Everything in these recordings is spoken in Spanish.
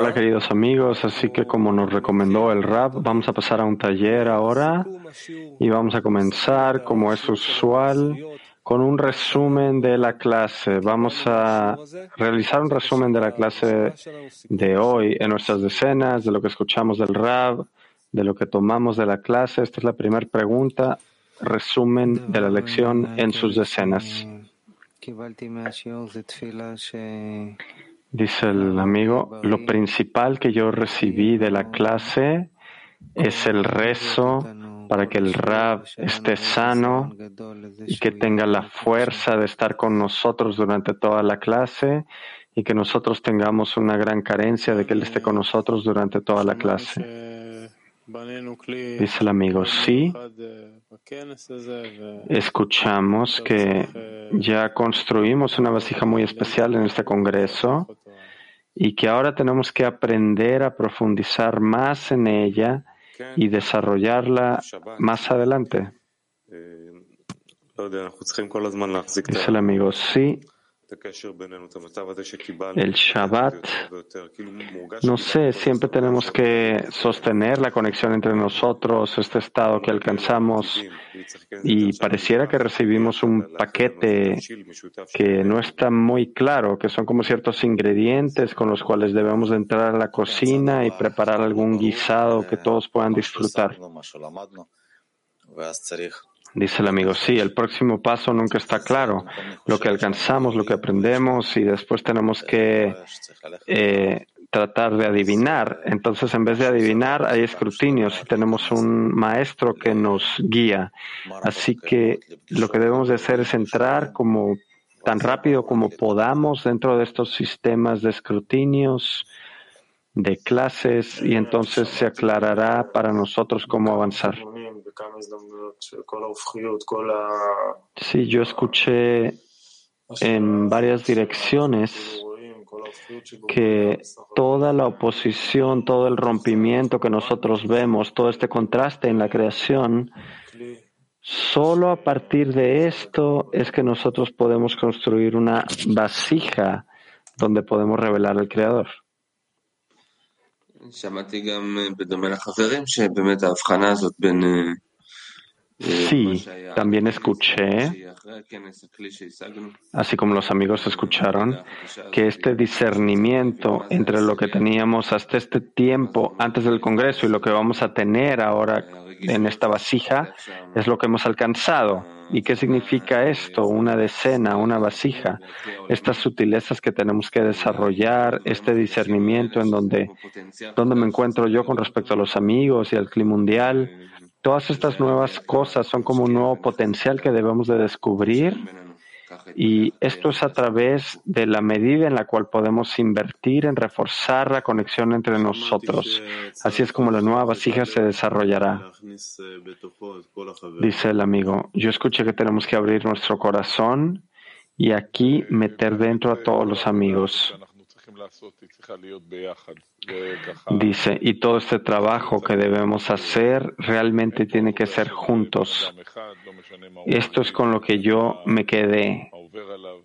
Hola queridos amigos, así que como nos recomendó el Rab, vamos a pasar a un taller ahora y vamos a comenzar, como es usual, con un resumen de la clase. Vamos a realizar un resumen de la clase de hoy en nuestras decenas, de lo que escuchamos del Rab, de lo que tomamos de la clase. Esta es la primera pregunta, resumen de la lección en sus decenas. Dice el amigo, lo principal que yo recibí de la clase es el rezo para que el Rab esté sano y que tenga la fuerza de estar con nosotros durante toda la clase y que nosotros tengamos una gran carencia de que Él esté con nosotros durante toda la clase. Dice el amigo, sí, escuchamos que ya construimos una vasija muy especial en este Congreso y que ahora tenemos que aprender a profundizar más en ella y desarrollarla más adelante. Dice el amigo, sí, el Shabbat, no sé, siempre tenemos que sostener la conexión entre nosotros, este estado que alcanzamos y pareciera que recibimos un paquete que no está muy claro, que son como ciertos ingredientes con los cuales debemos entrar a la cocina y preparar algún guisado que todos puedan disfrutar. Dice el amigo, sí, el próximo paso nunca está claro. Lo que alcanzamos, lo que aprendemos y después tenemos que eh, tratar de adivinar. Entonces, en vez de adivinar, hay escrutinios y tenemos un maestro que nos guía. Así que lo que debemos de hacer es entrar como tan rápido como podamos dentro de estos sistemas de escrutinios, de clases, y entonces se aclarará para nosotros cómo avanzar. Sí, yo escuché en varias direcciones que toda la oposición, todo el rompimiento que nosotros vemos, todo este contraste en la creación, solo a partir de esto es que nosotros podemos construir una vasija donde podemos revelar al Creador. Sí, también escuché, así como los amigos escucharon, que este discernimiento entre lo que teníamos hasta este tiempo antes del Congreso y lo que vamos a tener ahora en esta vasija es lo que hemos alcanzado. ¿Y qué significa esto? Una decena, una vasija. Estas sutilezas que tenemos que desarrollar, este discernimiento en donde, donde me encuentro yo con respecto a los amigos y al clima mundial Todas estas nuevas cosas son como un nuevo potencial que debemos de descubrir y esto es a través de la medida en la cual podemos invertir en reforzar la conexión entre nosotros. Así es como la nueva vasija se desarrollará. Dice el amigo, yo escuché que tenemos que abrir nuestro corazón y aquí meter dentro a todos los amigos. Dice, y todo este trabajo que debemos hacer realmente tiene que ser juntos. Esto es con lo que yo me quedé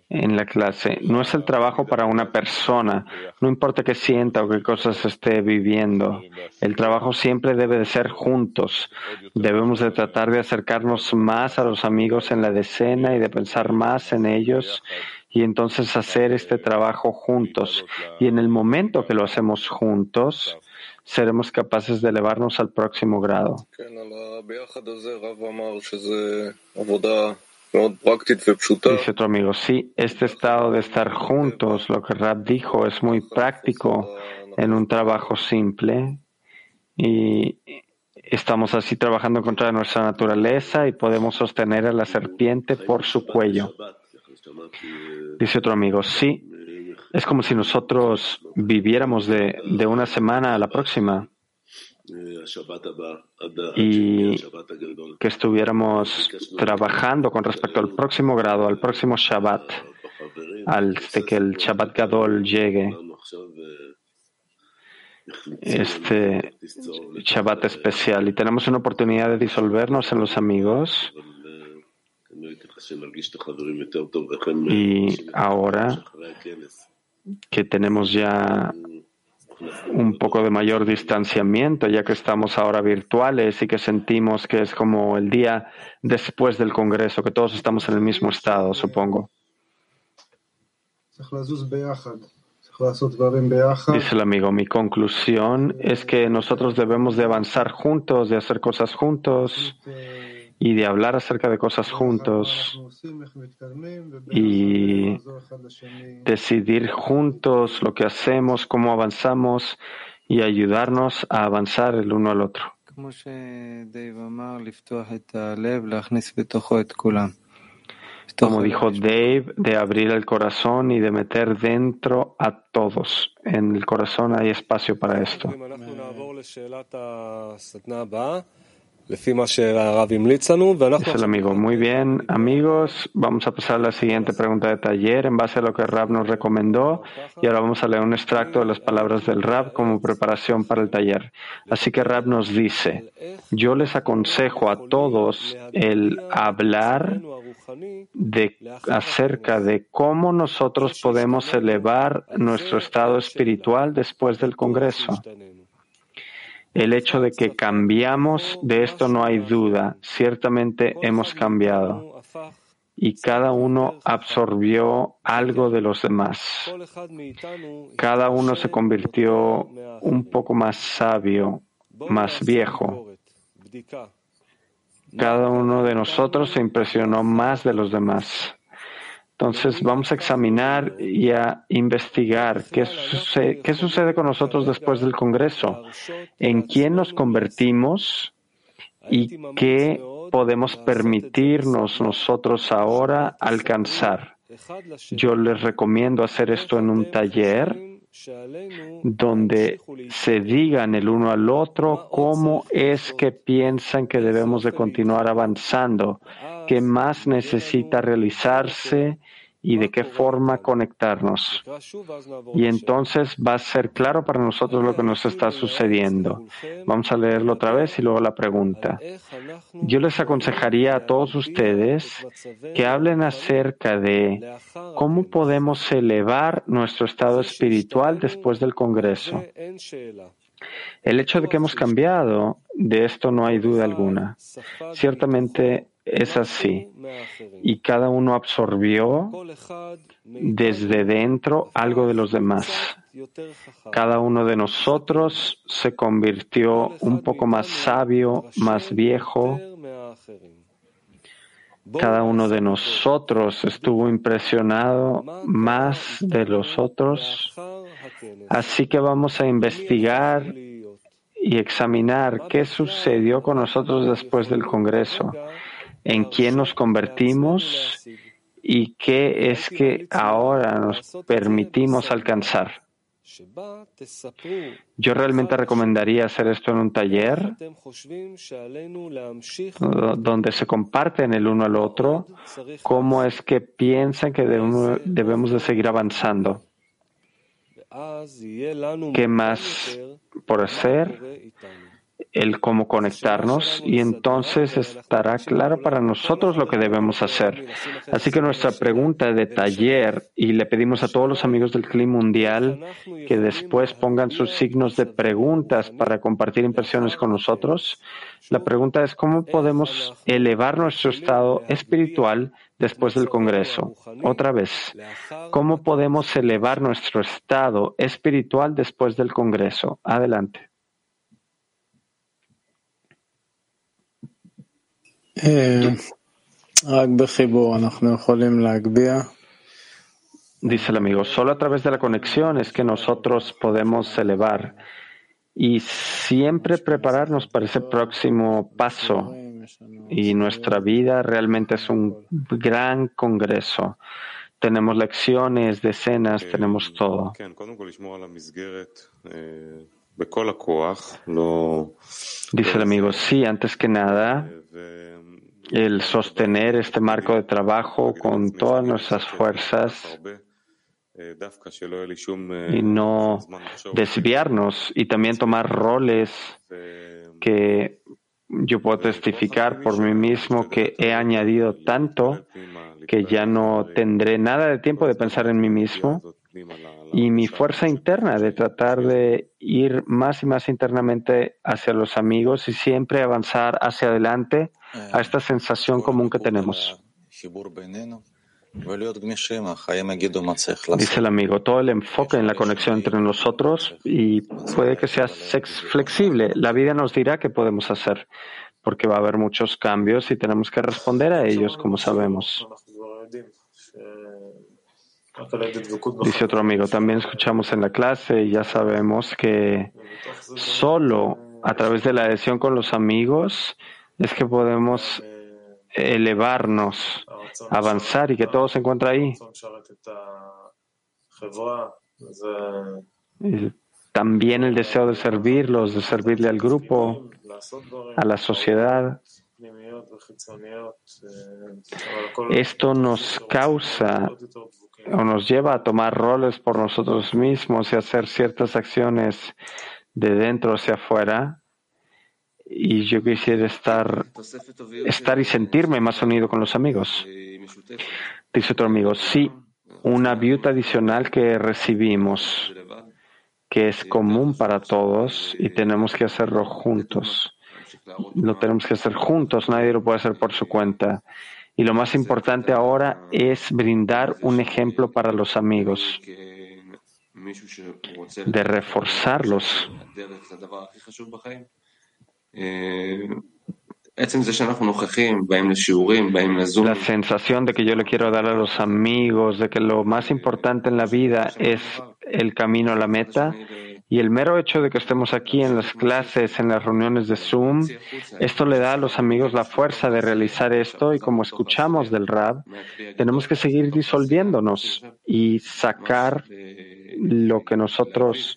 en la clase. No es el trabajo para una persona, no importa qué sienta o qué cosas esté viviendo. El trabajo siempre debe de ser juntos. Debemos de tratar de acercarnos más a los amigos en la decena y de pensar más en ellos y entonces hacer este trabajo juntos. Y en el momento que lo hacemos juntos, seremos capaces de elevarnos al próximo grado. Dice otro amigo, sí, este estado de estar juntos, lo que Rab dijo, es muy práctico en un trabajo simple y estamos así trabajando contra nuestra naturaleza y podemos sostener a la serpiente por su cuello. Dice otro amigo, sí, es como si nosotros viviéramos de, de una semana a la próxima y que estuviéramos trabajando con respecto al próximo grado, al próximo Shabbat, al que el Shabbat Gadol llegue, este Shabbat especial. Y tenemos una oportunidad de disolvernos en los amigos Y ahora que tenemos ya un poco de mayor distanciamiento, ya que estamos ahora virtuales y que sentimos que es como el día después del Congreso, que todos estamos en el mismo estado, supongo. Dice el amigo, mi conclusión es que nosotros debemos de avanzar juntos, de hacer cosas juntos y de hablar acerca de cosas juntos y decidir juntos lo que hacemos, cómo avanzamos y ayudarnos a avanzar el uno al otro. Como dijo Dave, de abrir el corazón y de meter dentro a todos. En el corazón hay espacio para esto. Dice el amigo, muy bien, amigos, vamos a pasar a la siguiente pregunta de taller en base a lo que Rab nos recomendó. Y ahora vamos a leer un extracto de las palabras del Rab como preparación para el taller. Así que Rab nos dice, yo les aconsejo a todos el hablar de, acerca de cómo nosotros podemos elevar nuestro estado espiritual después del Congreso. El hecho de que cambiamos, de esto no hay duda. Ciertamente hemos cambiado. Y cada uno absorbió algo de los demás. Cada uno se convirtió un poco más sabio, más viejo. Cada uno de nosotros se impresionó más de los demás. Entonces vamos a examinar y a investigar qué sucede, con nosotros después del Congreso, en quién nos convertimos y qué podemos permitirnos nosotros ahora alcanzar. Yo les recomiendo hacer esto en un taller donde se digan el uno al otro cómo es que piensan que debemos de continuar avanzando, qué más necesita realizarse y de qué forma conectarnos. Y entonces va a ser claro para nosotros lo que nos está sucediendo. Vamos a leerlo otra vez y luego la pregunta. Yo les aconsejaría a todos ustedes que hablen acerca de cómo podemos elevar nuestro estado espiritual después del Congreso. El hecho de que hemos cambiado, de esto no hay duda alguna. Ciertamente es así. Y cada uno absorbió desde dentro algo de los demás. Cada uno de nosotros se convirtió un poco más sabio, más viejo. Cada uno de nosotros estuvo impresionado más de los otros. Así que vamos a investigar y examinar qué sucedió con nosotros después del Congreso en quién nos convertimos y qué es que ahora nos permitimos alcanzar. Yo realmente recomendaría hacer esto en un taller donde se comparten el uno al otro cómo es que piensan que debemos de seguir avanzando. ¿Qué más por hacer? El cómo conectarnos y entonces estará claro para nosotros lo que debemos hacer. Así que nuestra pregunta de taller, y le pedimos a todos los amigos del Clima Mundial que después pongan sus signos de preguntas para compartir impresiones con nosotros, la pregunta es cómo podemos elevar nuestro estado espiritual después del Congreso. Otra vez, ¿cómo podemos elevar nuestro estado espiritual después del Congreso? Adelante. Dice el amigo, solo a través de la conexión es que nosotros podemos elevar y siempre prepararnos para ese próximo paso. Y nuestra vida realmente es un gran congreso. Tenemos lecciones, decenas, tenemos todo. Dice el amigo, sí, antes que nada, el sostener este marco de trabajo con todas nuestras fuerzas y no desviarnos y también tomar roles que yo puedo testificar por mí mismo que he añadido tanto que ya no tendré nada de tiempo de pensar en mí mismo y mi fuerza interna de tratar de ir más y más internamente hacia los amigos y siempre avanzar hacia adelante a esta sensación común que tenemos. Dice el amigo, todo el enfoque en la conexión entre nosotros y puede que sea flexible. La vida nos dirá qué podemos hacer, porque va a haber muchos cambios y tenemos que responder a ellos, como sabemos. Dice otro amigo, también escuchamos en la clase y ya sabemos que solo a través de la adhesión con los amigos es que podemos elevarnos, avanzar y que todo se encuentra ahí. también el deseo de servirlos, de servirle al grupo, a la sociedad. Esto nos causa o nos lleva a tomar roles por nosotros mismos y hacer ciertas acciones de dentro hacia afuera. Y yo quisiera estar, estar y sentirme más unido con los amigos. Dice otro amigo, sí, una viuda adicional que recibimos, que es común para todos y tenemos que hacerlo juntos. Lo tenemos que hacer juntos, nadie lo puede hacer por su cuenta. Y lo más importante ahora es brindar un ejemplo para los amigos, de reforzarlos. La sensación de que yo le quiero dar a los amigos, de que lo más importante en la vida es el camino a la meta, y el mero hecho de que estemos aquí en las clases, en las reuniones de Zoom, esto le da a los amigos la fuerza de realizar esto. Y como escuchamos del Rab, tenemos que seguir disolviéndonos y sacar lo que nosotros,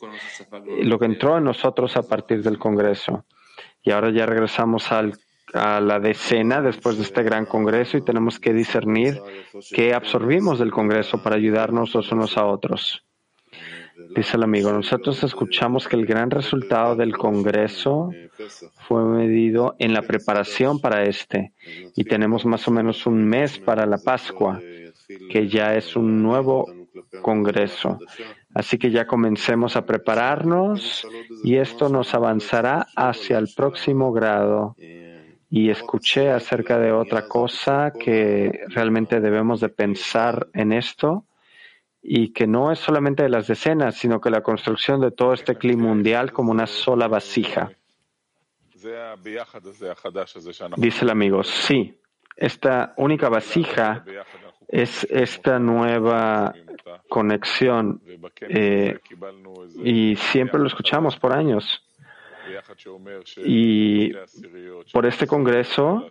lo que entró en nosotros a partir del Congreso. Y ahora ya regresamos a la decena después de este gran congreso y tenemos que discernir qué absorbimos del congreso para ayudarnos los unos a otros. Dice el amigo, nosotros escuchamos que el gran resultado del Congreso fue medido en la preparación para este y tenemos más o menos un mes para la Pascua, que ya es un nuevo Congreso. Así que ya comencemos a prepararnos y esto nos avanzará hacia el próximo grado. Y escuché acerca de otra cosa que realmente debemos de pensar en esto y que no es solamente de las decenas, sino que la construcción de todo este clima mundial como una sola vasija. Dice el amigo, sí, esta única vasija es esta nueva conexión eh, y siempre lo escuchamos por años. Y por este Congreso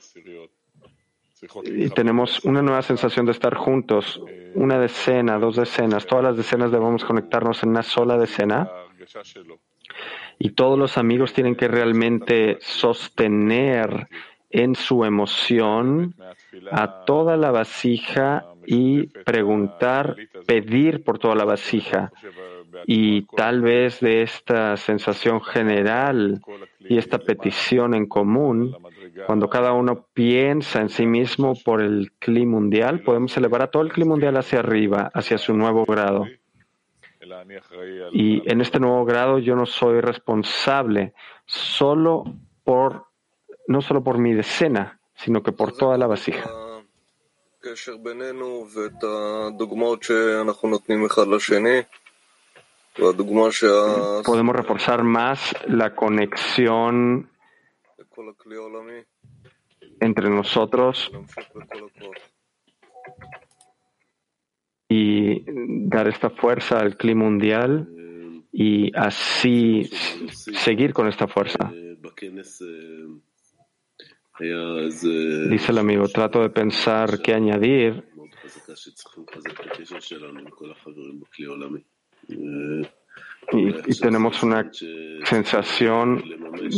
y tenemos una nueva sensación de estar juntos, una decena, dos decenas, todas las decenas debemos conectarnos en una sola decena. Y todos los amigos tienen que realmente sostener en su emoción a toda la vasija y preguntar, pedir por toda la vasija. Y tal vez de esta sensación general y esta petición en común, cuando cada uno piensa en sí mismo por el clima mundial, podemos elevar a todo el clima mundial hacia arriba, hacia su nuevo grado. Y en este nuevo grado yo no soy responsable solo por, no solo por mi decena, sino que por toda la vasija. Podemos reforzar más la conexión entre nosotros y dar esta fuerza al clima mundial y así seguir con esta fuerza. Dice el amigo, trato de pensar qué añadir. y, tenemos una sensación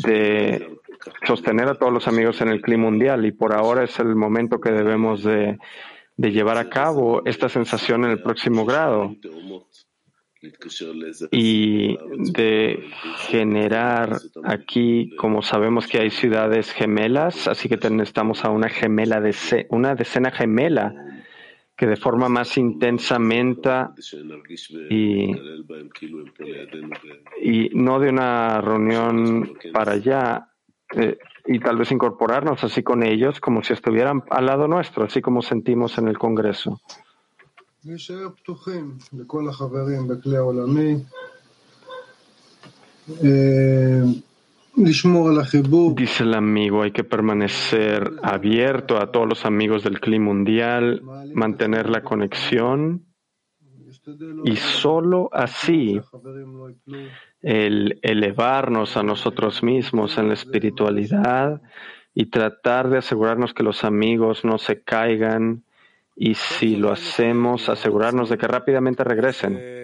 de sostener a todos los amigos en el clima mundial y por ahora es el momento que debemos de, llevar a cabo esta sensación en el próximo grado y de generar aquí, como sabemos que hay ciudades gemelas, así que necesitamos a una gemela de una decena gemela que de forma más intensamente y, y no de una reunión para allá eh, y tal vez incorporarnos así con ellos como si estuvieran al lado nuestro, así como sentimos en el Congreso. Dice el amigo, hay que permanecer abierto a todos los amigos del clima mundial, mantener la conexión y solo así el elevarnos a nosotros mismos en la espiritualidad y tratar de asegurarnos que los amigos no se caigan y si lo hacemos, asegurarnos de que rápidamente regresen.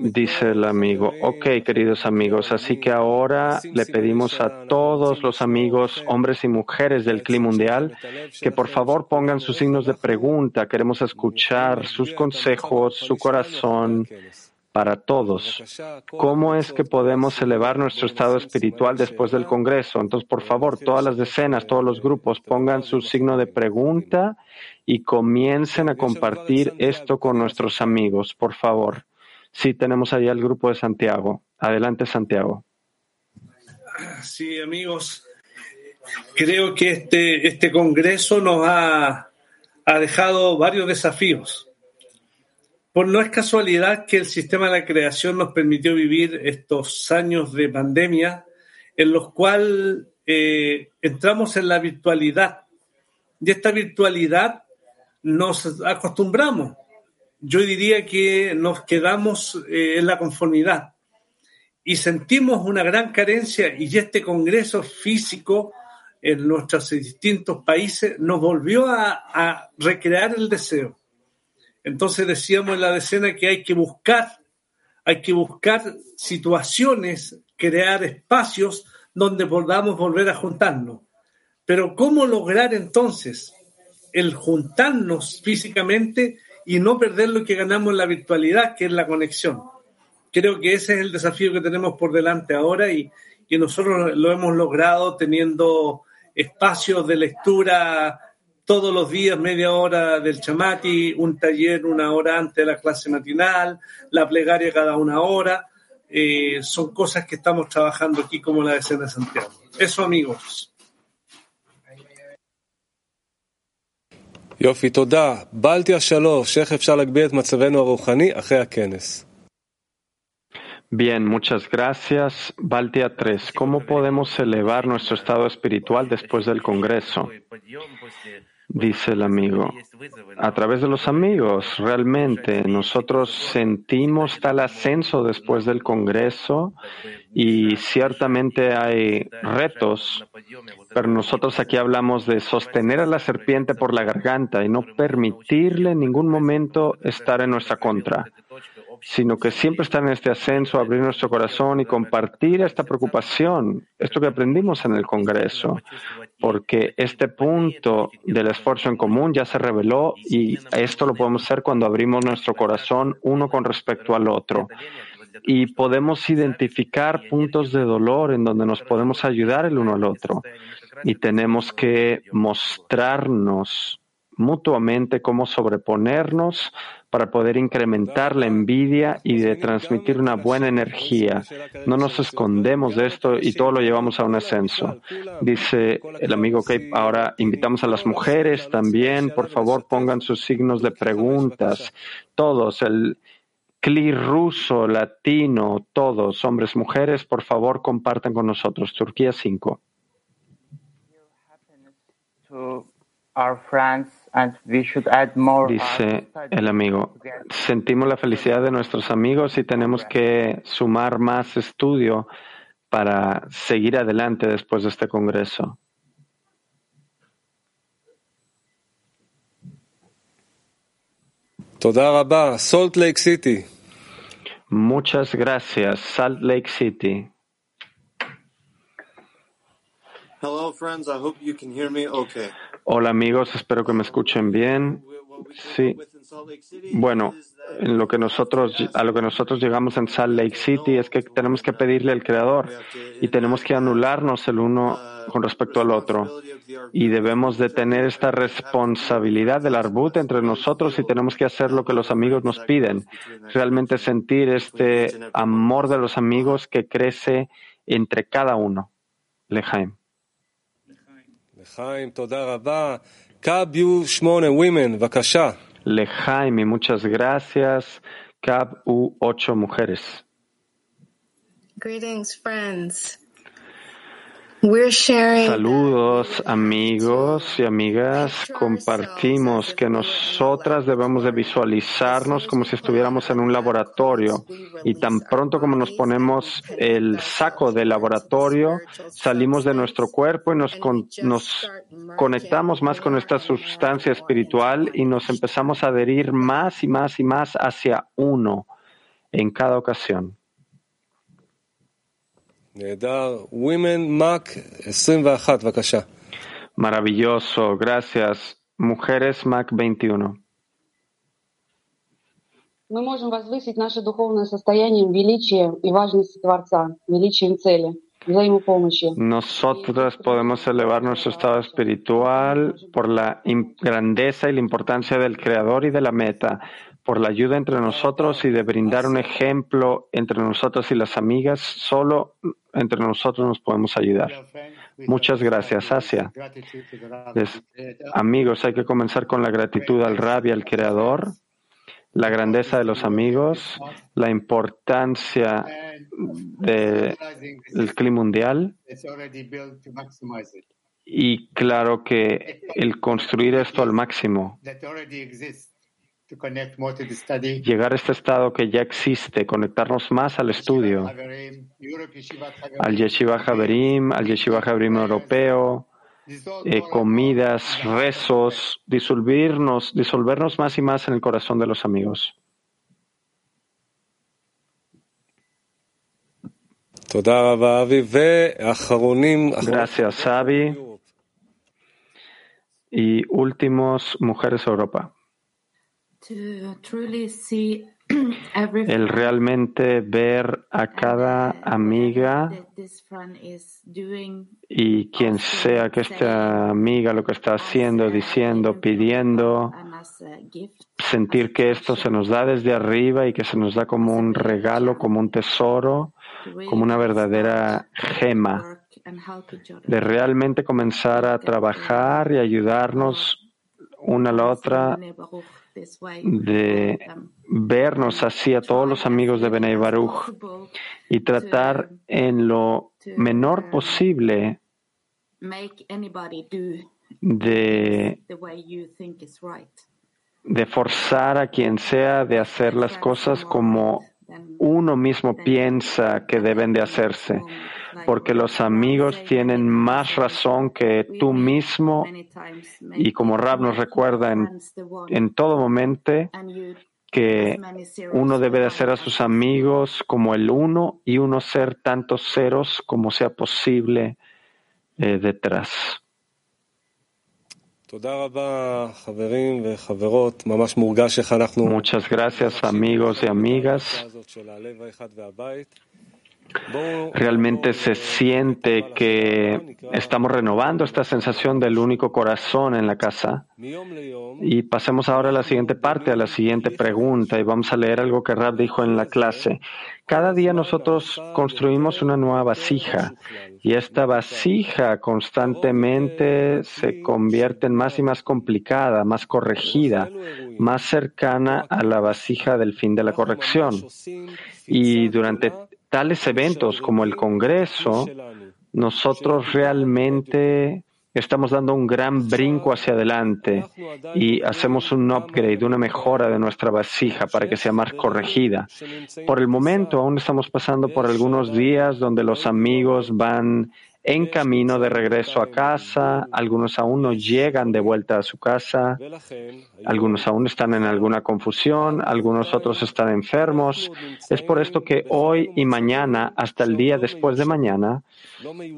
Dice el amigo, ok, queridos amigos, así que ahora le pedimos a todos los amigos, hombres y mujeres del clima mundial, que por favor pongan sus signos de pregunta. Queremos escuchar sus consejos, su corazón para todos. ¿Cómo es que podemos elevar nuestro estado espiritual después del Congreso? Entonces, por favor, todas las decenas, todos los grupos pongan su signo de pregunta y comiencen a compartir esto con nuestros amigos, por favor. Sí, tenemos ahí al grupo de Santiago. Adelante, Santiago. Sí, amigos. Creo que este, este Congreso nos ha, ha dejado varios desafíos pues no es casualidad que el sistema de la creación nos permitió vivir estos años de pandemia en los cuales eh, entramos en la virtualidad. Y esta virtualidad nos acostumbramos. Yo diría que nos quedamos eh, en la conformidad y sentimos una gran carencia y este Congreso físico en nuestros distintos países nos volvió a recrear el deseo entonces decíamos en la decena que hay que buscar, hay que buscar situaciones, crear espacios donde podamos volver a juntarnos. Pero ¿cómo lograr entonces el juntarnos físicamente y no perder lo que ganamos en la virtualidad, que es la conexión? Creo que ese es el desafío que tenemos por delante ahora y, y nosotros lo hemos logrado teniendo espacios de lectura todos los días media hora del chamati, un taller una hora antes de la clase matinal, la plegaria cada una hora. Eh, son cosas que estamos trabajando aquí como la escena de Santiago. Eso amigos. יופי, תודה. בלטיה שלוש, איך אפשר להגביר את מצבנו הרוחני אחרי הכנס? Bien, muchas gracias. Baltia 3. ¿Cómo podemos elevar nuestro estado espiritual después del Congreso? Dice el amigo. A través de los amigos, realmente nosotros sentimos tal ascenso después del Congreso y ciertamente hay retos, pero nosotros aquí hablamos de sostener a la serpiente por la garganta y no permitirle en ningún momento estar en nuestra contra sino que siempre estar en este ascenso, abrir nuestro corazón y compartir esta preocupación, esto que aprendimos en el Congreso, porque este punto del esfuerzo en común ya se reveló y esto lo podemos hacer cuando abrimos nuestro corazón uno con respecto al otro. Y podemos identificar puntos de dolor en donde nos podemos ayudar el uno al otro. Y tenemos que mostrarnos mutuamente cómo sobreponernos para poder incrementar la envidia y de transmitir una buena energía. No nos escondemos de esto y todo lo llevamos a un ascenso. Dice el amigo que ahora invitamos a las mujeres también, por favor pongan sus signos de preguntas. Todos, el CLI ruso, latino, todos, hombres, mujeres, por favor compartan con nosotros. Turquía 5. Dice el amigo, sentimos la felicidad de nuestros amigos y tenemos que sumar más estudio para seguir adelante después de este congreso. Salt Lake City. Muchas gracias, Salt Lake City. Hello, friends. I hope you can hear me okay. Hola amigos, espero que me escuchen bien. Sí. Bueno, en lo que nosotros, a lo que nosotros llegamos en Salt Lake City es que tenemos que pedirle al Creador y tenemos que anularnos el uno con respecto al otro. Y debemos de tener esta responsabilidad del arbut entre nosotros y tenemos que hacer lo que los amigos nos piden. Realmente sentir este amor de los amigos que crece entre cada uno. Lejaim. Lejaim, Lejaim y muchas gracias. Cab U, ocho mujeres. Greetings, friends. Saludos amigos y amigas. Compartimos que nosotras debemos de visualizarnos como si estuviéramos en un laboratorio y tan pronto como nos ponemos el saco del laboratorio, salimos de nuestro cuerpo y nos, nos conectamos más con esta sustancia espiritual y nos empezamos a adherir más y más y más hacia uno en cada ocasión. Maravilloso, gracias. Mujeres Mac 21. Мы можем возвысить наше духовное состояние величия и важности Творца, величием цели, взаимопомощи. Nosotros podemos elevar nuestro estado espiritual por la grandeza y la importancia del Creador y de la meta, por la ayuda entre nosotros y de brindar un ejemplo entre nosotros y las amigas. Solo entre nosotros nos podemos ayudar. Muchas gracias, Asia. amigos, hay que comenzar con la gratitud al Rabbi, al Creador, la grandeza de los amigos, la importancia del clima mundial y claro que el construir esto al máximo Llegar a este estado que ya existe, conectarnos más al estudio, al Yeshiva Haverim, al Yeshiva Haverim europeo, eh, comidas, rezos, disolvernos, disolvernos más y más en el corazón de los amigos. Gracias, Avi. Y últimos, Mujeres Europa. el realmente ver a cada amiga y quien sea que esta amiga lo que está haciendo, diciendo, pidiendo, sentir que esto se nos da desde arriba y que se nos da como un regalo, como un tesoro, como una verdadera gema, de realmente comenzar a trabajar y ayudarnos una a la otra de vernos así a todos los amigos de Benay Baruch y tratar en lo menor posible de, de forzar a quien sea de hacer las cosas como uno mismo piensa que deben de hacerse porque los amigos tienen más razón que tú mismo y como Rab nos recuerda en, todo momento que uno debe de hacer a sus amigos como el uno y uno ser tantos ceros como sea posible eh, detrás. Muchas gracias amigos y amigas. Realmente se siente que estamos renovando esta sensación del único corazón en la casa. Y pasemos ahora a la siguiente parte, a la siguiente pregunta, y vamos a leer algo que Rab dijo en la clase. Cada día nosotros construimos una nueva vasija y esta vasija constantemente se convierte en más y más complicada, más corregida, más cercana a la vasija del fin de la corrección. Y durante tales eventos como el Congreso, nosotros realmente estamos dando un gran brinco hacia adelante y hacemos un upgrade, una mejora de nuestra vasija para que sea más corregida. Por el momento aún estamos pasando por algunos días donde los amigos van en camino de regreso a casa, algunos aún no llegan de vuelta a su casa, algunos aún están en alguna confusión, algunos otros están enfermos. Es por esto que hoy y mañana, hasta el día después de mañana,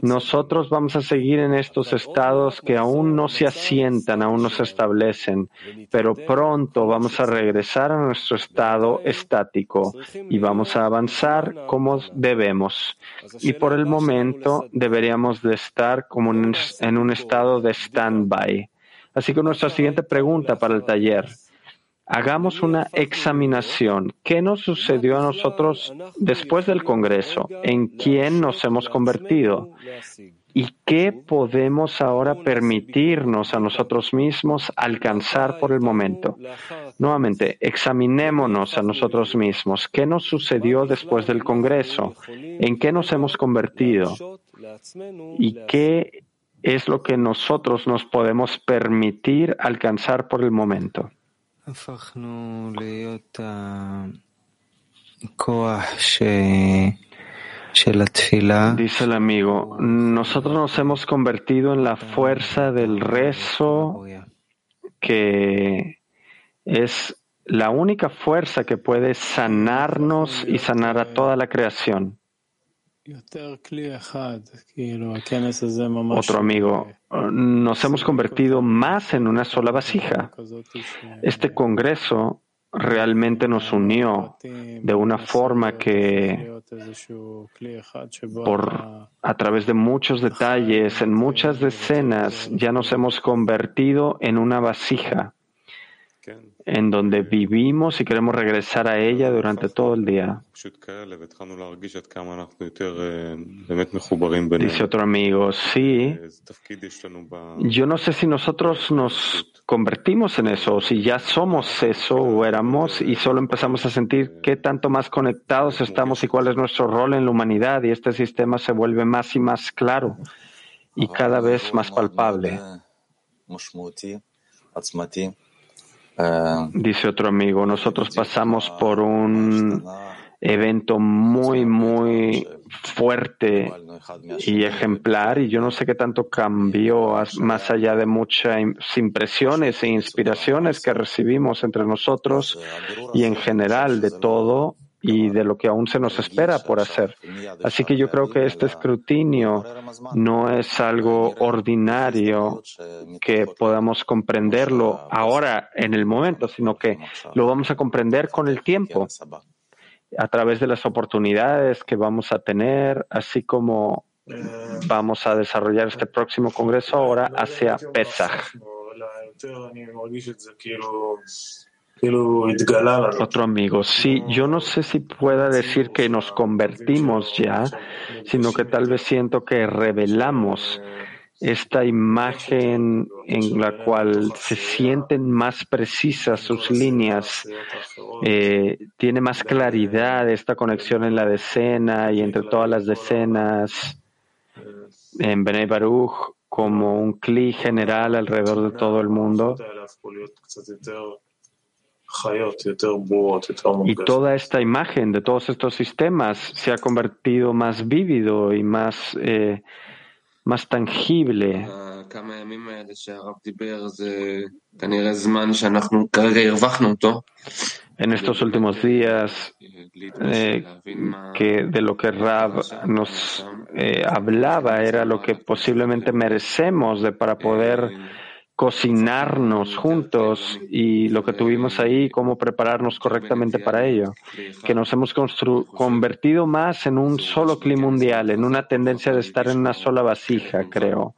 nosotros vamos a seguir en estos estados que aún no se asientan, aún no se establecen, pero pronto vamos a regresar a nuestro estado estático y vamos a avanzar como debemos. Y por el momento deberíamos de estar como en un estado de stand-by. Así que nuestra siguiente pregunta para el taller. Hagamos una examinación. ¿Qué nos sucedió a nosotros después del Congreso? ¿En quién nos hemos convertido? ¿Y qué podemos ahora permitirnos a nosotros mismos alcanzar por el momento? Nuevamente, examinémonos a nosotros mismos. ¿Qué nos sucedió después del Congreso? ¿En qué nos hemos convertido? ¿Y qué es lo que nosotros nos podemos permitir alcanzar por el momento? Dice el amigo, nosotros nos hemos convertido en la fuerza del rezo que es la única fuerza que puede sanarnos y sanar a toda la creación. Otro amigo, nos hemos convertido más en una sola vasija. Este congreso realmente nos unió de una forma que por a través de muchos detalles, en muchas decenas, ya nos hemos convertido en una vasija en donde vivimos y queremos regresar a ella durante todo el día. Dice otro amigo, sí, yo no sé si nosotros nos convertimos en eso, si ya somos eso o éramos y solo empezamos a sentir qué tanto más conectados estamos y cuál es nuestro rol en la humanidad y este sistema se vuelve más y más claro y cada vez más palpable. Dice otro amigo, nosotros pasamos por un evento muy, muy fuerte y ejemplar y yo no sé qué tanto cambió más allá de muchas impresiones e inspiraciones que recibimos entre nosotros y en general de todo y de lo que aún se nos espera por hacer. Así que yo creo que este escrutinio no es algo ordinario que podamos comprenderlo ahora en el momento, sino que lo vamos a comprender con el tiempo, a través de las oportunidades que vamos a tener, así como vamos a desarrollar este próximo congreso ahora hacia Pesach. Otro amigo, sí, yo no sé si pueda decir que nos convertimos ya, sino que tal vez siento que revelamos esta imagen en la cual se sienten más precisas sus líneas, eh, tiene más claridad esta conexión en la decena y entre todas las decenas en Bnei Baruch como un cli general alrededor de todo el mundo. Y toda esta imagen de todos estos sistemas se ha convertido más vívido y más, eh, más tangible. En estos últimos días, eh, que de lo que Rab nos eh, hablaba era lo que posiblemente merecemos de, para poder cocinarnos juntos y lo que tuvimos ahí, cómo prepararnos correctamente para ello, que nos hemos convertido más en un solo clima mundial, en una tendencia de estar en una sola vasija, creo.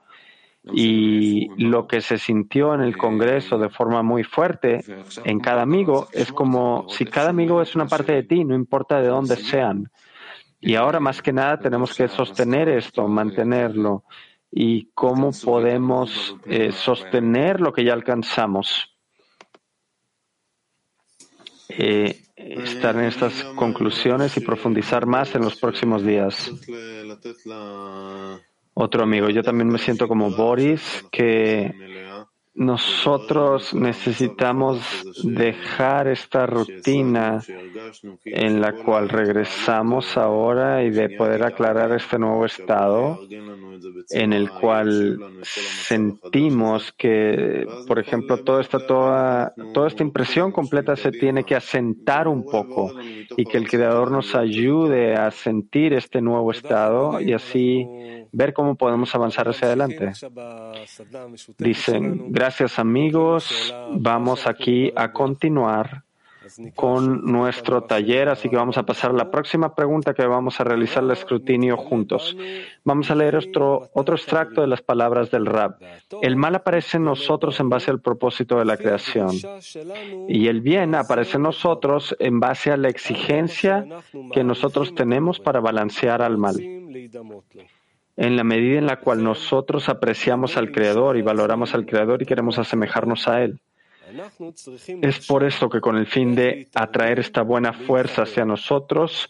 Y lo que se sintió en el Congreso de forma muy fuerte en cada amigo es como si cada amigo es una parte de ti, no importa de dónde sean. Y ahora más que nada tenemos que sostener esto, mantenerlo y cómo podemos eh, sostener lo que ya alcanzamos. Eh, estar en estas conclusiones y profundizar más en los próximos días. Otro amigo, yo también me siento como Boris, que nosotros necesitamos dejar esta rutina en la cual regresamos ahora y de poder aclarar este nuevo estado en el cual sentimos que, por ejemplo, toda esta, toda, toda esta impresión completa se tiene que asentar un poco y que el Creador nos ayude a sentir este nuevo estado y así ver cómo podemos avanzar hacia adelante. Dicen, gracias amigos, vamos aquí a continuar con nuestro taller, así que vamos a pasar a la próxima pregunta que vamos a realizar el escrutinio juntos. Vamos a leer otro, otro extracto de las palabras del Rab. El mal aparece en nosotros en base al propósito de la creación y el bien aparece en nosotros en base a la exigencia que nosotros tenemos para balancear al mal en la medida en la cual nosotros apreciamos al Creador y valoramos al Creador y queremos asemejarnos a Él. Es por esto que con el fin de atraer esta buena fuerza hacia nosotros,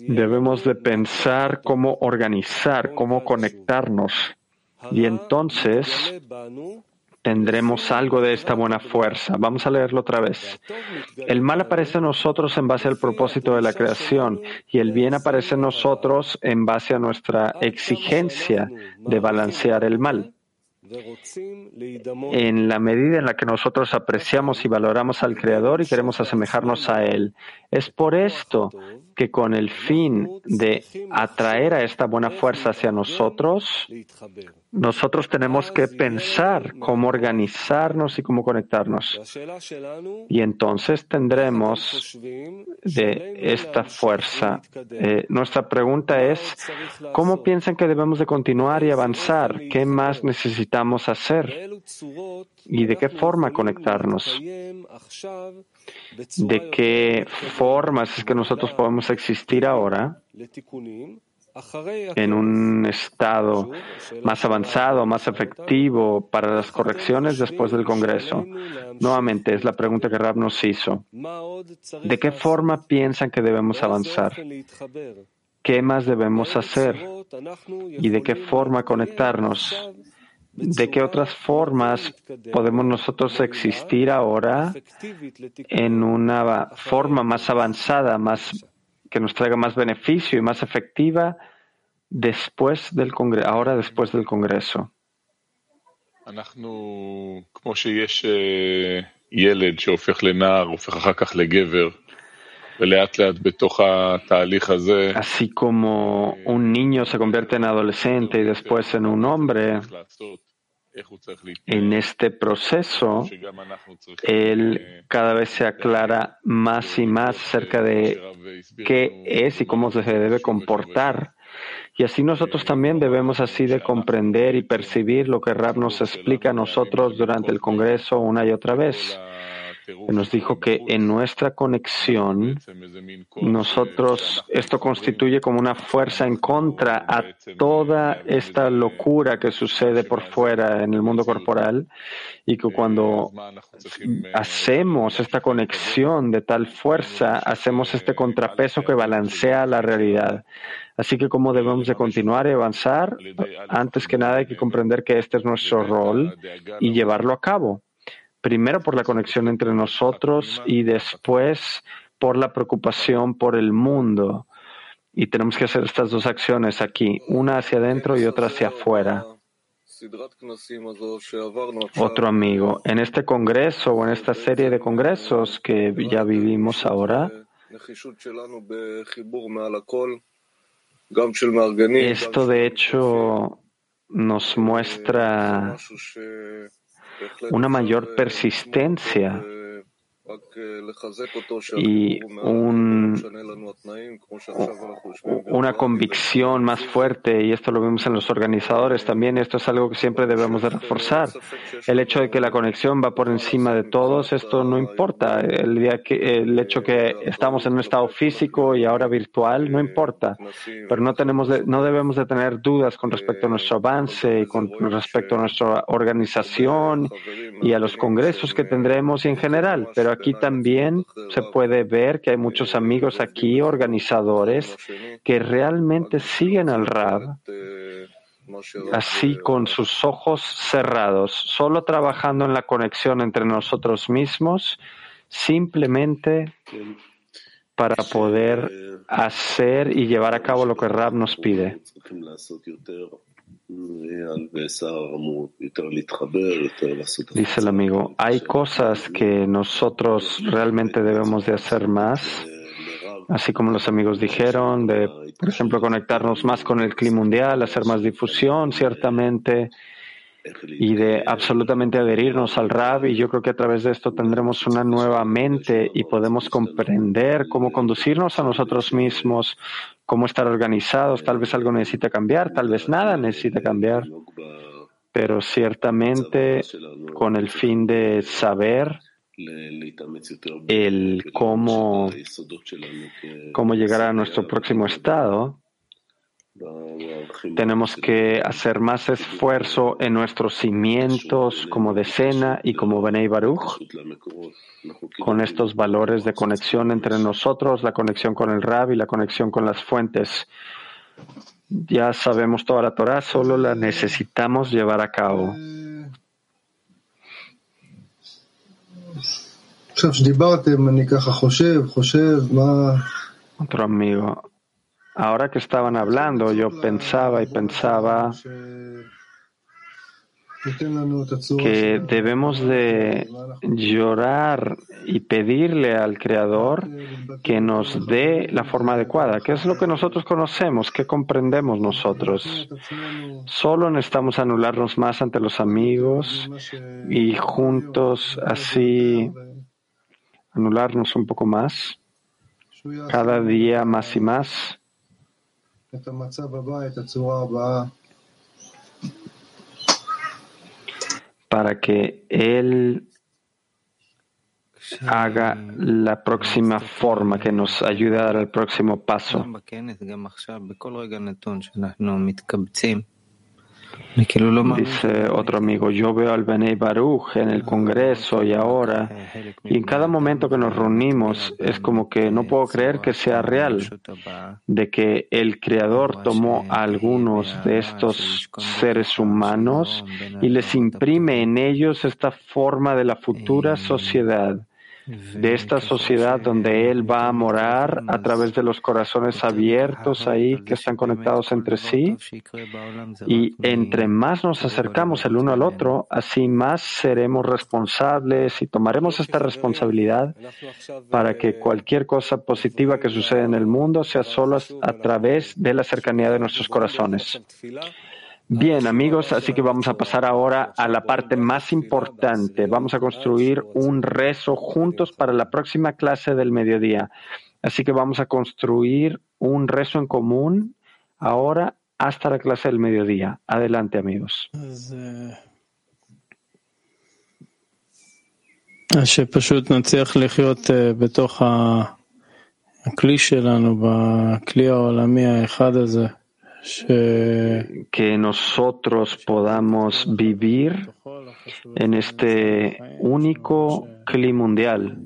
debemos de pensar cómo organizar, cómo conectarnos. Y entonces tendremos algo de esta buena fuerza. Vamos a leerlo otra vez. El mal aparece en nosotros en base al propósito de la creación y el bien aparece en nosotros en base a nuestra exigencia de balancear el mal. En la medida en la que nosotros apreciamos y valoramos al Creador y queremos asemejarnos a Él. Es por esto que con el fin de atraer a esta buena fuerza hacia nosotros, nosotros tenemos que pensar cómo organizarnos y cómo conectarnos. Y entonces tendremos de esta fuerza. Eh, nuestra pregunta es, ¿cómo piensan que debemos de continuar y avanzar? ¿Qué más necesitamos hacer? ¿Y de qué forma conectarnos? ¿De qué formas es que nosotros podemos existir ahora? En un estado más avanzado, más efectivo para las correcciones después del Congreso? Nuevamente, es la pregunta que Rab nos hizo. ¿De qué forma piensan que debemos avanzar? ¿Qué más debemos hacer? ¿Y de qué forma conectarnos? ¿De qué otras formas podemos nosotros existir ahora en una forma más avanzada, más que nos traiga más beneficio y más efectiva después del Congreso, ahora después del Congreso. Así como un niño se convierte en adolescente y después en un hombre, en este proceso, él cada vez se aclara más y más acerca de qué es y cómo se debe comportar. Y así nosotros también debemos así de comprender y percibir lo que Rab nos explica a nosotros durante el Congreso una y otra vez nos dijo que en nuestra conexión, nosotros, esto constituye como una fuerza en contra a toda esta locura que sucede por fuera en el mundo corporal y que cuando hacemos esta conexión de tal fuerza, hacemos este contrapeso que balancea la realidad. Así que como debemos de continuar y avanzar, antes que nada hay que comprender que este es nuestro rol y llevarlo a cabo primero por la conexión entre nosotros y después por la preocupación por el mundo. Y tenemos que hacer estas dos acciones aquí, una hacia adentro y otra hacia afuera. Otro amigo, en este congreso o en esta serie de congresos que ya vivimos ahora, esto de hecho nos muestra una mayor persistencia y una convicción más fuerte, y esto lo vemos en los organizadores también, esto es algo que siempre debemos de reforzar. El hecho de que la conexión va por encima de todos, esto no importa. El, día que, el hecho que estamos en un estado físico y ahora virtual, no importa. Pero no, tenemos no debemos de tener dudas con respecto a nuestro avance y con respecto a nuestra organización y a los congresos que tendremos y en general. Pero aquí también se puede ver que hay muchos amigos aquí, organizadores, que realmente siguen al Rab así con sus ojos cerrados, solo trabajando en la conexión entre nosotros mismos, simplemente para poder hacer y llevar a cabo lo que Rab nos pide. Dice el amigo, hay cosas que nosotros realmente debemos de hacer más, así como los amigos dijeron, de, por ejemplo, conectarnos más con el clima mundial, hacer más difusión, ciertamente, y de absolutamente adherirnos al Rab. Y yo creo que a través de esto tendremos una nueva mente y podemos comprender cómo conducirnos a nosotros mismos, cómo estar organizados. Tal vez algo necesita cambiar, tal vez nada necesita cambiar, pero ciertamente con el fin de saber el cómo, cómo llegar a nuestro próximo estado, tenemos que hacer más esfuerzo en nuestros cimientos como decena y como Benei Baruch, con estos valores de conexión entre nosotros, la conexión con el Rab y la conexión con las fuentes. Ya sabemos toda la Torah, solo la necesitamos llevar a cabo. Otro amigo. Ahora que estaban hablando, yo pensaba y pensaba que debemos de llorar y pedirle al Creador que nos dé la forma adecuada, que es lo que nosotros conocemos, que comprendemos nosotros. Solo necesitamos anularnos más ante los amigos y juntos así anularnos un poco más, cada día más y más para que Él haga la próxima forma, que nos ayude a dar el próximo paso. Dice otro amigo, yo veo al Benei Baruch en el Congreso y ahora, y en cada momento que nos reunimos es como que no puedo creer que sea real, de que el Creador tomó a algunos de estos seres humanos y les imprime en ellos esta forma de la futura sociedad de esta sociedad donde Él va a morar a través de los corazones abiertos ahí que están conectados entre sí. Y entre más nos acercamos el uno al otro, así más seremos responsables y tomaremos esta responsabilidad para que cualquier cosa positiva que suceda en el mundo sea solo a través de la cercanía de nuestros corazones. Bien, amigos, así que vamos a pasar ahora a la parte más importante. Vamos a construir un rezo juntos para la próxima clase del mediodía. Así que vamos a construir un rezo en común ahora hasta la clase del mediodía. Adelante, amigos. Que nosotros podamos vivir en este único clima mundial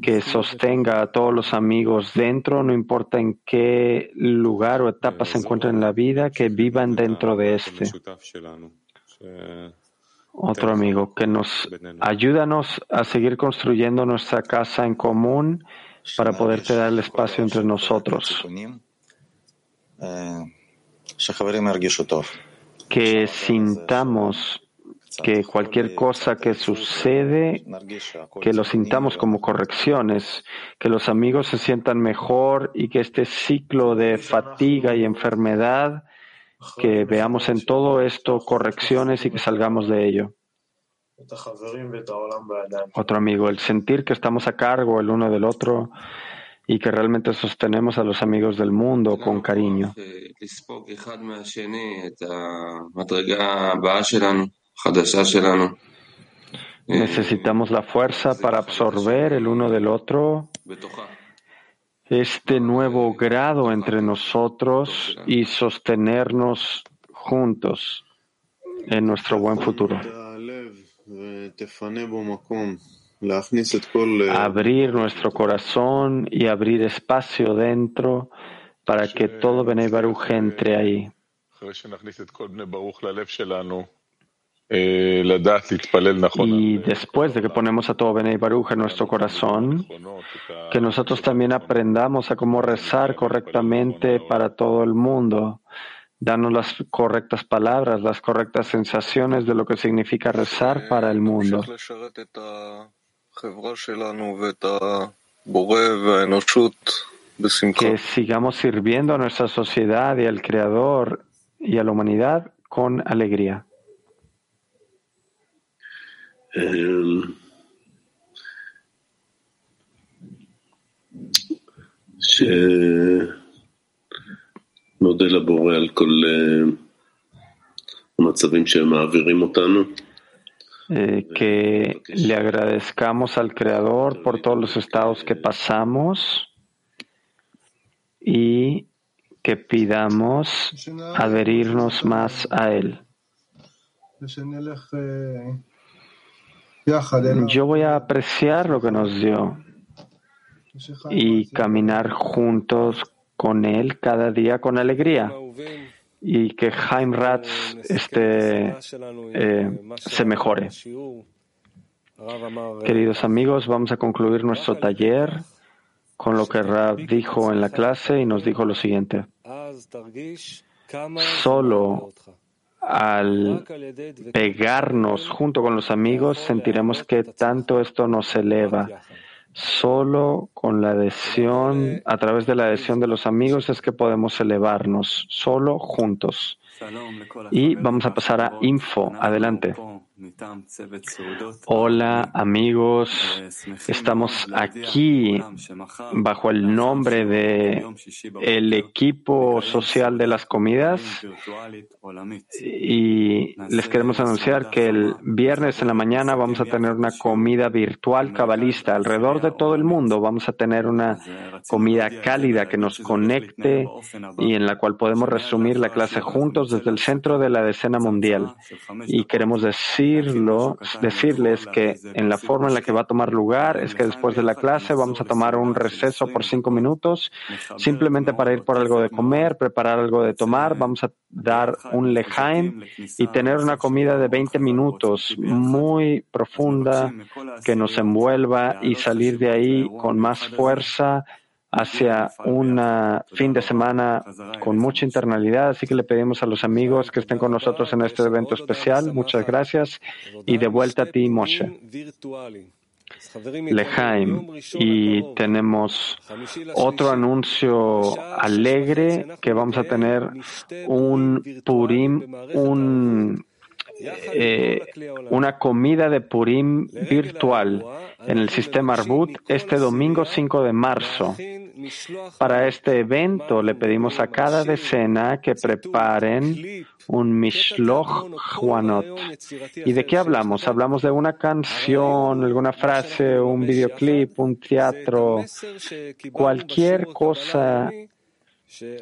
que sostenga a todos los amigos dentro, no importa en qué lugar o etapa se encuentren en la vida, que vivan dentro de este. Otro amigo, que nos ayúdanos a seguir construyendo nuestra casa en común para poder tener el espacio entre nosotros que sintamos que cualquier cosa que sucede, que lo sintamos como correcciones, que los amigos se sientan mejor y que este ciclo de fatiga y enfermedad, que veamos en todo esto correcciones y que salgamos de ello. Otro amigo, el sentir que estamos a cargo el uno del otro y que realmente sostenemos a los amigos del mundo con cariño. Necesitamos la fuerza para absorber el uno del otro. Este nuevo grado entre nosotros y sostenernos juntos en nuestro buen futuro abrir nuestro corazón y abrir espacio dentro para que todo Bene Baruch entre ahí. Y después de que ponemos a todo Benei Baruch en nuestro corazón, que nosotros también aprendamos a cómo rezar correctamente para todo el mundo, darnos las correctas palabras, las correctas sensaciones de lo que significa rezar para el mundo. Que sigamos sirviendo a nuestra sociedad y al Creador y a la humanidad con alegría. Que le agradezcamos al Creador por todos los estados que pasamos y que pidamos adherirnos más a Él. Yo voy a apreciar lo que nos dio y caminar juntos con Él cada día con alegría y que Jaime Ratz este, eh, se mejore. Queridos amigos, vamos a concluir nuestro taller con lo que Rab dijo en la clase y nos dijo lo siguiente. Solo al pegarnos junto con los amigos sentiremos que tanto esto nos eleva. Solo con la adhesión, a través de la adhesión de los amigos es que podemos elevarnos, solo juntos. Y vamos a pasar a info. Adelante. Hola amigos, estamos aquí bajo el nombre de el equipo social de las comidas y les queremos anunciar que el viernes en la mañana vamos a tener una comida virtual cabalista alrededor de todo el mundo. Vamos a tener una comida cálida que nos conecte y en la cual podemos resumir la clase juntos desde el centro de la decena mundial. Y queremos decir decirles que en la forma en la que va a tomar lugar es que después de la clase vamos a tomar un receso por cinco minutos, simplemente para ir por algo de comer, preparar algo de tomar. Vamos a dar un lejaim y tener una comida de 20 minutos muy profunda que nos envuelva y salir de ahí con más fuerza hacia un fin de semana con mucha internalidad. Así que le pedimos a los amigos que estén con nosotros en este evento especial. Muchas gracias. Y de vuelta a ti, Moshe. Lejaim. Y tenemos otro anuncio alegre que vamos a tener un Purim, un eh, una comida de Purim virtual en el sistema Arbut este domingo 5 de marzo. Para este evento le pedimos a cada decena que preparen un Mishloch Juanot. ¿Y de qué hablamos? Hablamos de una canción, alguna frase, un videoclip, un teatro, cualquier cosa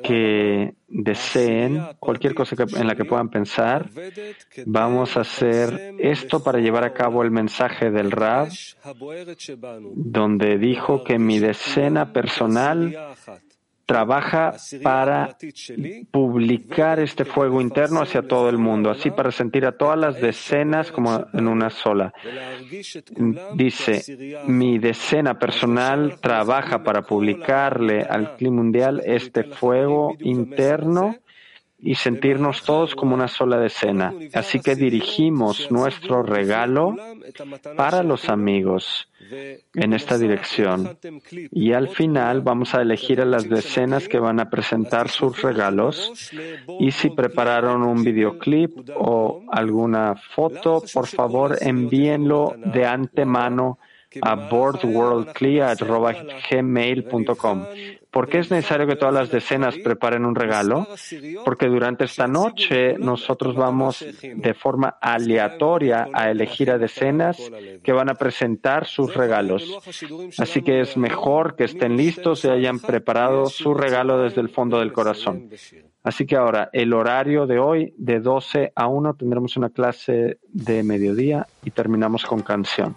que deseen, cualquier cosa en la que puedan pensar, vamos a hacer esto para llevar a cabo el mensaje del Rab, donde dijo que mi decena personal trabaja para publicar este fuego interno hacia todo el mundo, así para sentir a todas las decenas como en una sola. Dice, mi decena personal trabaja para publicarle al clima mundial este fuego interno y sentirnos todos como una sola decena. Así que dirigimos nuestro regalo para los amigos en esta dirección. Y al final vamos a elegir a las decenas que van a presentar sus regalos. Y si prepararon un videoclip o alguna foto, por favor envíenlo de antemano a boardworldclear.gmail.com. ¿Por qué es necesario que todas las decenas preparen un regalo? Porque durante esta noche nosotros vamos de forma aleatoria a elegir a decenas que van a presentar sus regalos. Así que es mejor que estén listos y hayan preparado su regalo desde el fondo del corazón. Así que ahora, el horario de hoy, de 12 a 1, tendremos una clase de mediodía y terminamos con canción.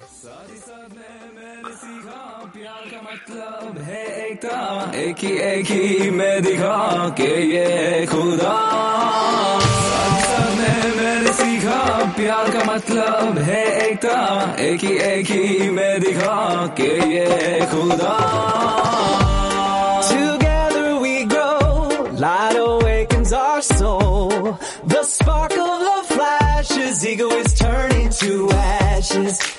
Together we grow, light awakens our soul. The spark of love flashes, ego is turning to ashes.